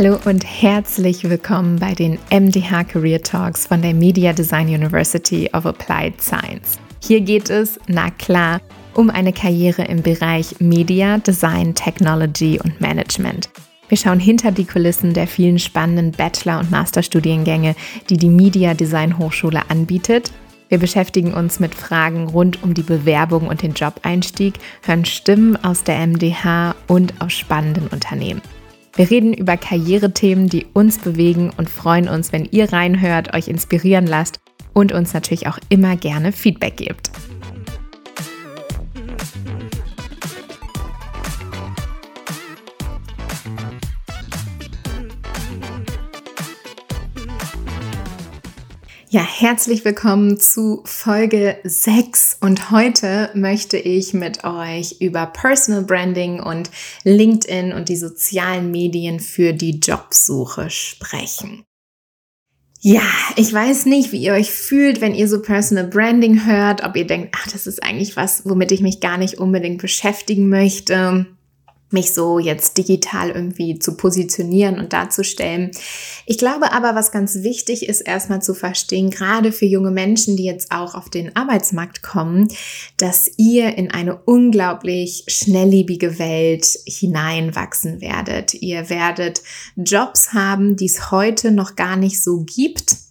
Hallo und herzlich willkommen bei den MDH Career Talks von der Media Design University of Applied Science. Hier geht es, na klar, um eine Karriere im Bereich Media, Design, Technology und Management. Wir schauen hinter die Kulissen der vielen spannenden Bachelor- und Masterstudiengänge, die die Media Design Hochschule anbietet. Wir beschäftigen uns mit Fragen rund um die Bewerbung und den Jobeinstieg, hören Stimmen aus der MDH und aus spannenden Unternehmen. Wir reden über Karrierethemen, die uns bewegen und freuen uns, wenn ihr reinhört, euch inspirieren lasst und uns natürlich auch immer gerne Feedback gebt. Ja, herzlich willkommen zu Folge 6 und heute möchte ich mit euch über Personal Branding und LinkedIn und die sozialen Medien für die Jobsuche sprechen. Ja, ich weiß nicht, wie ihr euch fühlt, wenn ihr so Personal Branding hört, ob ihr denkt, ach, das ist eigentlich was, womit ich mich gar nicht unbedingt beschäftigen möchte mich so jetzt digital irgendwie zu positionieren und darzustellen. Ich glaube aber, was ganz wichtig ist, erstmal zu verstehen, gerade für junge Menschen, die jetzt auch auf den Arbeitsmarkt kommen, dass ihr in eine unglaublich schnelllebige Welt hineinwachsen werdet. Ihr werdet Jobs haben, die es heute noch gar nicht so gibt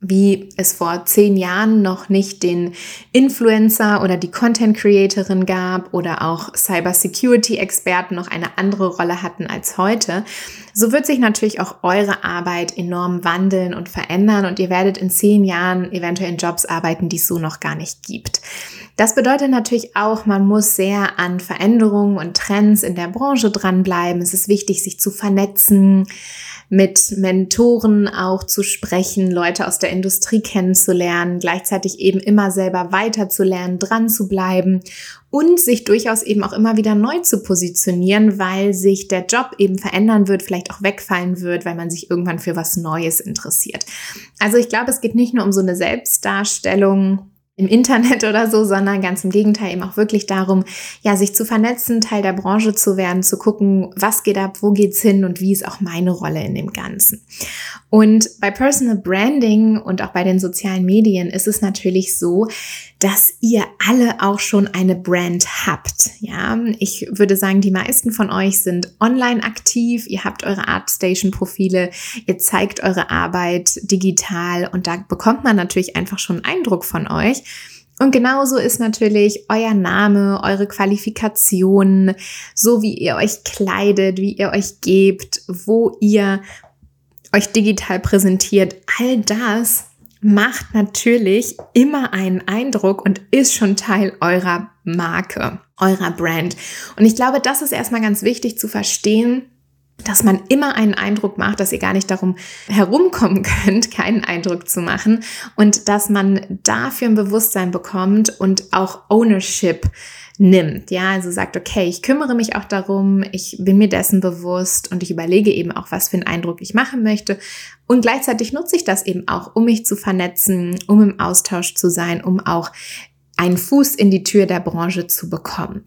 wie es vor zehn Jahren noch nicht den Influencer oder die Content Creatorin gab oder auch Cyber Security Experten noch eine andere Rolle hatten als heute, so wird sich natürlich auch eure Arbeit enorm wandeln und verändern und ihr werdet in zehn Jahren eventuell in Jobs arbeiten, die es so noch gar nicht gibt. Das bedeutet natürlich auch, man muss sehr an Veränderungen und Trends in der Branche dranbleiben. Es ist wichtig, sich zu vernetzen, mit Mentoren auch zu sprechen, Leute aus der Industrie kennenzulernen, gleichzeitig eben immer selber weiterzulernen, dran zu bleiben und sich durchaus eben auch immer wieder neu zu positionieren, weil sich der Job eben verändern wird, vielleicht auch wegfallen wird, weil man sich irgendwann für was Neues interessiert. Also ich glaube, es geht nicht nur um so eine Selbstdarstellung, im Internet oder so, sondern ganz im Gegenteil eben auch wirklich darum, ja, sich zu vernetzen, Teil der Branche zu werden, zu gucken, was geht ab, wo geht's hin und wie ist auch meine Rolle in dem Ganzen. Und bei Personal Branding und auch bei den sozialen Medien ist es natürlich so, dass ihr alle auch schon eine Brand habt. Ja, ich würde sagen, die meisten von euch sind online aktiv. Ihr habt eure Artstation Profile. Ihr zeigt eure Arbeit digital und da bekommt man natürlich einfach schon einen Eindruck von euch. Und genauso ist natürlich euer Name, eure Qualifikation, so wie ihr euch kleidet, wie ihr euch gebt, wo ihr euch digital präsentiert. All das macht natürlich immer einen Eindruck und ist schon Teil eurer Marke, eurer Brand. Und ich glaube, das ist erstmal ganz wichtig zu verstehen, dass man immer einen Eindruck macht, dass ihr gar nicht darum herumkommen könnt, keinen Eindruck zu machen und dass man dafür ein Bewusstsein bekommt und auch Ownership nimmt. Ja, also sagt, okay, ich kümmere mich auch darum, ich bin mir dessen bewusst und ich überlege eben auch, was für einen Eindruck ich machen möchte. Und gleichzeitig nutze ich das eben auch, um mich zu vernetzen, um im Austausch zu sein, um auch einen Fuß in die Tür der Branche zu bekommen.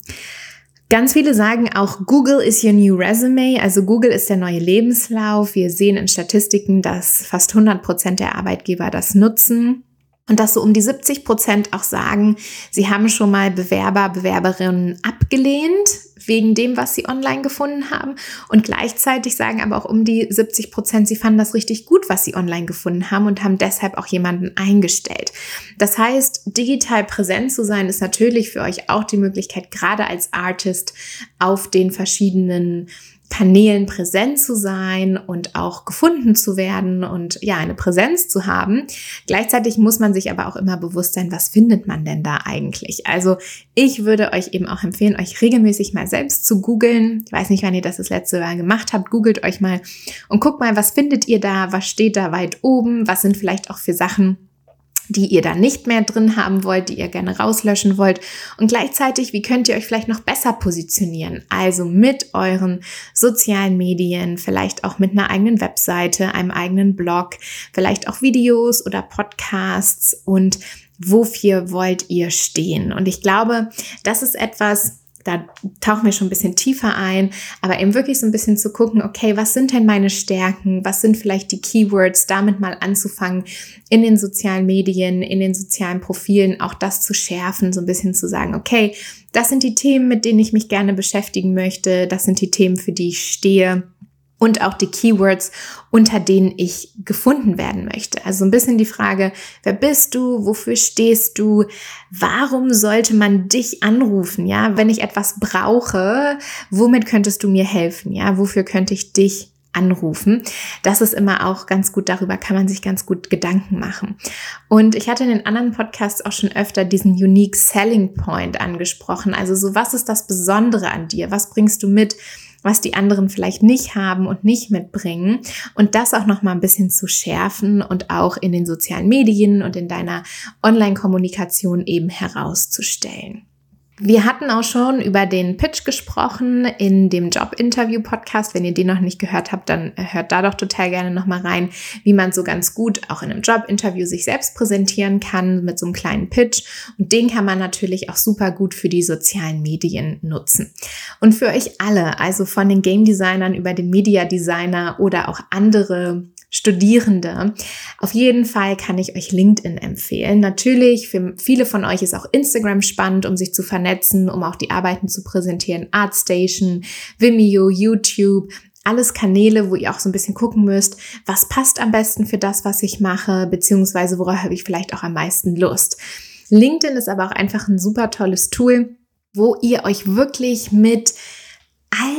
Ganz viele sagen auch, Google is your new resume, also Google ist der neue Lebenslauf. Wir sehen in Statistiken, dass fast 100 Prozent der Arbeitgeber das nutzen. Und dass so um die 70 Prozent auch sagen, sie haben schon mal Bewerber, Bewerberinnen abgelehnt wegen dem, was sie online gefunden haben. Und gleichzeitig sagen aber auch um die 70 Prozent, sie fanden das richtig gut, was sie online gefunden haben und haben deshalb auch jemanden eingestellt. Das heißt, digital präsent zu sein, ist natürlich für euch auch die Möglichkeit, gerade als Artist auf den verschiedenen Kanälen präsent zu sein und auch gefunden zu werden und ja, eine Präsenz zu haben. Gleichzeitig muss man sich aber auch immer bewusst sein, was findet man denn da eigentlich? Also ich würde euch eben auch empfehlen, euch regelmäßig mal selbst zu googeln. Ich weiß nicht, wann ihr das das letzte Mal gemacht habt. Googelt euch mal und guckt mal, was findet ihr da? Was steht da weit oben? Was sind vielleicht auch für Sachen, die ihr da nicht mehr drin haben wollt, die ihr gerne rauslöschen wollt. Und gleichzeitig, wie könnt ihr euch vielleicht noch besser positionieren? Also mit euren sozialen Medien, vielleicht auch mit einer eigenen Webseite, einem eigenen Blog, vielleicht auch Videos oder Podcasts und wofür wollt ihr stehen? Und ich glaube, das ist etwas, da tauchen wir schon ein bisschen tiefer ein, aber eben wirklich so ein bisschen zu gucken, okay, was sind denn meine Stärken? Was sind vielleicht die Keywords? Damit mal anzufangen, in den sozialen Medien, in den sozialen Profilen auch das zu schärfen, so ein bisschen zu sagen, okay, das sind die Themen, mit denen ich mich gerne beschäftigen möchte. Das sind die Themen, für die ich stehe und auch die Keywords, unter denen ich gefunden werden möchte. Also ein bisschen die Frage, wer bist du? Wofür stehst du? Warum sollte man dich anrufen? Ja, wenn ich etwas brauche, womit könntest du mir helfen? Ja, wofür könnte ich dich anrufen. Das ist immer auch ganz gut, darüber kann man sich ganz gut Gedanken machen. Und ich hatte in den anderen Podcasts auch schon öfter diesen Unique Selling Point angesprochen. Also so, was ist das Besondere an dir? Was bringst du mit? Was die anderen vielleicht nicht haben und nicht mitbringen und das auch noch mal ein bisschen zu schärfen und auch in den sozialen Medien und in deiner Online-Kommunikation eben herauszustellen. Wir hatten auch schon über den Pitch gesprochen in dem Job-Interview-Podcast. Wenn ihr den noch nicht gehört habt, dann hört da doch total gerne nochmal rein, wie man so ganz gut auch in einem Job-Interview sich selbst präsentieren kann mit so einem kleinen Pitch. Und den kann man natürlich auch super gut für die sozialen Medien nutzen. Und für euch alle, also von den Game Designern über den Media Designer oder auch andere Studierende. Auf jeden Fall kann ich euch LinkedIn empfehlen. Natürlich, für viele von euch ist auch Instagram spannend, um sich zu vernetzen, um auch die Arbeiten zu präsentieren. Artstation, Vimeo, YouTube, alles Kanäle, wo ihr auch so ein bisschen gucken müsst, was passt am besten für das, was ich mache, beziehungsweise worauf habe ich vielleicht auch am meisten Lust. LinkedIn ist aber auch einfach ein super tolles Tool, wo ihr euch wirklich mit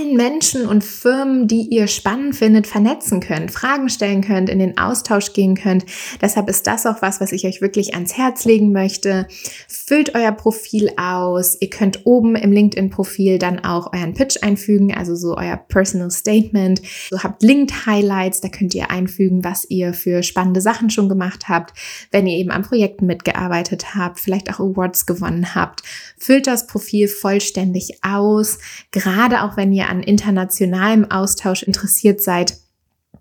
allen Menschen und Firmen, die ihr spannend findet, vernetzen könnt, Fragen stellen könnt, in den Austausch gehen könnt. Deshalb ist das auch was, was ich euch wirklich ans Herz legen möchte. Füllt euer Profil aus. Ihr könnt oben im LinkedIn-Profil dann auch euren Pitch einfügen, also so euer Personal Statement. So habt Linked Highlights, da könnt ihr einfügen, was ihr für spannende Sachen schon gemacht habt, wenn ihr eben an Projekten mitgearbeitet habt, vielleicht auch Awards gewonnen habt. Füllt das Profil vollständig aus, gerade auch wenn ihr an internationalem Austausch interessiert seid,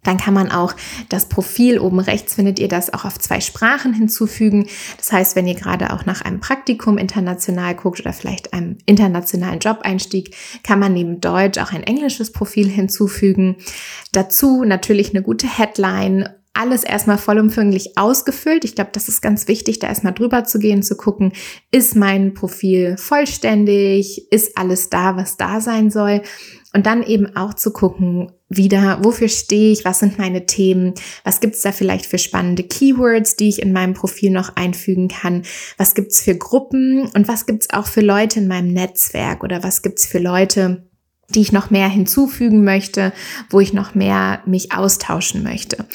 dann kann man auch das Profil oben rechts findet ihr das auch auf zwei Sprachen hinzufügen. Das heißt, wenn ihr gerade auch nach einem Praktikum international guckt oder vielleicht einem internationalen Job-Einstieg, kann man neben Deutsch auch ein englisches Profil hinzufügen. Dazu natürlich eine gute Headline alles erstmal vollumfänglich ausgefüllt. Ich glaube, das ist ganz wichtig, da erstmal drüber zu gehen, zu gucken, ist mein Profil vollständig, ist alles da, was da sein soll. Und dann eben auch zu gucken, wieder, wofür stehe ich, was sind meine Themen, was gibt's da vielleicht für spannende Keywords, die ich in meinem Profil noch einfügen kann, was gibt's für Gruppen und was gibt's auch für Leute in meinem Netzwerk oder was gibt's für Leute, die ich noch mehr hinzufügen möchte, wo ich noch mehr mich austauschen möchte.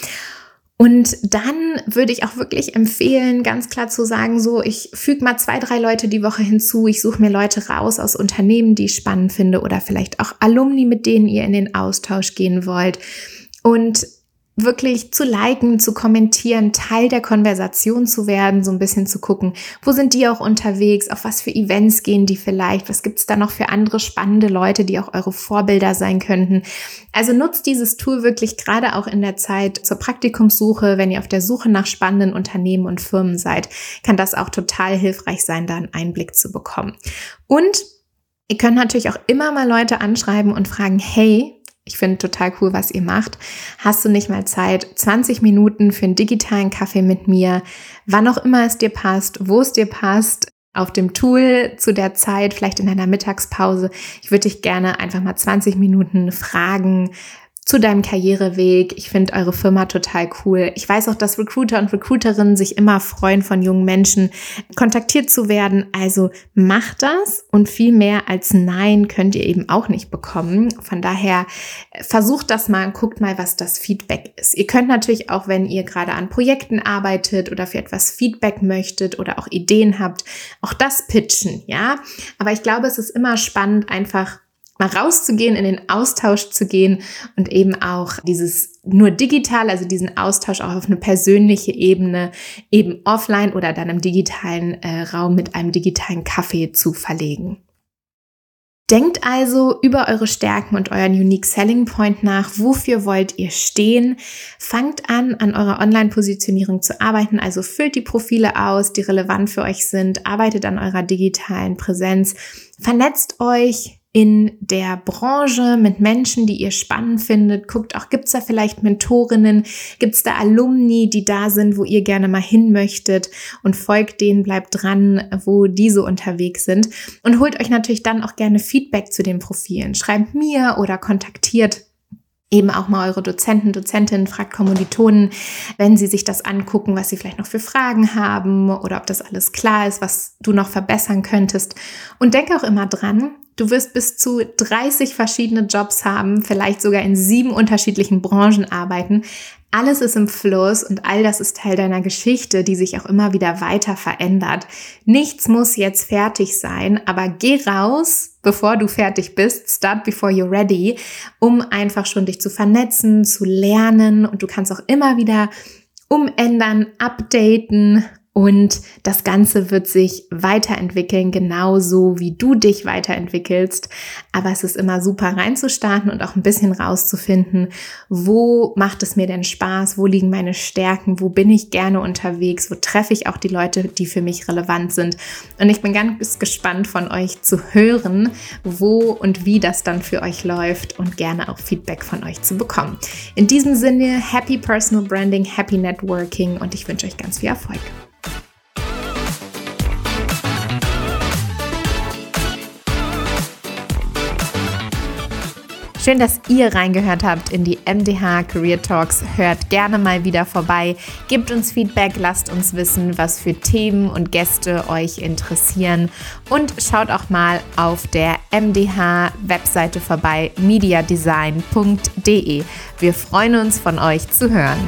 Und dann würde ich auch wirklich empfehlen, ganz klar zu sagen, so, ich füge mal zwei, drei Leute die Woche hinzu, ich suche mir Leute raus aus Unternehmen, die ich spannend finde oder vielleicht auch Alumni, mit denen ihr in den Austausch gehen wollt. Und wirklich zu liken, zu kommentieren, Teil der Konversation zu werden, so ein bisschen zu gucken, wo sind die auch unterwegs, auf was für Events gehen die vielleicht, was gibt's da noch für andere spannende Leute, die auch eure Vorbilder sein könnten. Also nutzt dieses Tool wirklich gerade auch in der Zeit zur Praktikumssuche, wenn ihr auf der Suche nach spannenden Unternehmen und Firmen seid, kann das auch total hilfreich sein, da einen Einblick zu bekommen. Und Ihr könnt natürlich auch immer mal Leute anschreiben und fragen, hey, ich finde total cool, was ihr macht. Hast du nicht mal Zeit, 20 Minuten für einen digitalen Kaffee mit mir, wann auch immer es dir passt, wo es dir passt, auf dem Tool zu der Zeit, vielleicht in deiner Mittagspause. Ich würde dich gerne einfach mal 20 Minuten fragen, zu deinem Karriereweg. Ich finde eure Firma total cool. Ich weiß auch, dass Recruiter und Recruiterinnen sich immer freuen, von jungen Menschen kontaktiert zu werden. Also macht das und viel mehr als Nein könnt ihr eben auch nicht bekommen. Von daher äh, versucht das mal und guckt mal, was das Feedback ist. Ihr könnt natürlich auch, wenn ihr gerade an Projekten arbeitet oder für etwas Feedback möchtet oder auch Ideen habt, auch das pitchen, ja. Aber ich glaube, es ist immer spannend, einfach mal rauszugehen, in den Austausch zu gehen und eben auch dieses nur digital, also diesen Austausch auch auf eine persönliche Ebene, eben offline oder dann im digitalen äh, Raum mit einem digitalen Kaffee zu verlegen. Denkt also über eure Stärken und euren Unique Selling Point nach. Wofür wollt ihr stehen? Fangt an, an eurer Online-Positionierung zu arbeiten. Also füllt die Profile aus, die relevant für euch sind. Arbeitet an eurer digitalen Präsenz. Vernetzt euch, in der Branche mit Menschen, die ihr spannend findet. Guckt auch, gibt's da vielleicht Mentorinnen, gibt's da Alumni, die da sind, wo ihr gerne mal hin möchtet und folgt denen, bleibt dran, wo die so unterwegs sind und holt euch natürlich dann auch gerne Feedback zu den Profilen. Schreibt mir oder kontaktiert eben auch mal eure Dozenten, Dozentinnen, fragt Kommilitonen, wenn sie sich das angucken, was sie vielleicht noch für Fragen haben oder ob das alles klar ist, was du noch verbessern könntest. Und denke auch immer dran, Du wirst bis zu 30 verschiedene Jobs haben, vielleicht sogar in sieben unterschiedlichen Branchen arbeiten. Alles ist im Fluss und all das ist Teil deiner Geschichte, die sich auch immer wieder weiter verändert. Nichts muss jetzt fertig sein, aber geh raus, bevor du fertig bist. Start before you're ready, um einfach schon dich zu vernetzen, zu lernen und du kannst auch immer wieder umändern, updaten und das Ganze wird sich weiterentwickeln, genauso wie du dich weiterentwickelst. Aber es ist immer super reinzustarten und auch ein bisschen rauszufinden, wo macht es mir denn Spaß, wo liegen meine Stärken, wo bin ich gerne unterwegs, wo treffe ich auch die Leute, die für mich relevant sind. Und ich bin ganz gespannt von euch zu hören, wo und wie das dann für euch läuft und gerne auch Feedback von euch zu bekommen. In diesem Sinne, happy Personal Branding, happy Networking und ich wünsche euch ganz viel Erfolg. Schön, dass ihr reingehört habt in die MDH Career Talks. Hört gerne mal wieder vorbei. Gebt uns Feedback, lasst uns wissen, was für Themen und Gäste euch interessieren. Und schaut auch mal auf der MDH-Webseite vorbei, mediadesign.de. Wir freuen uns, von euch zu hören.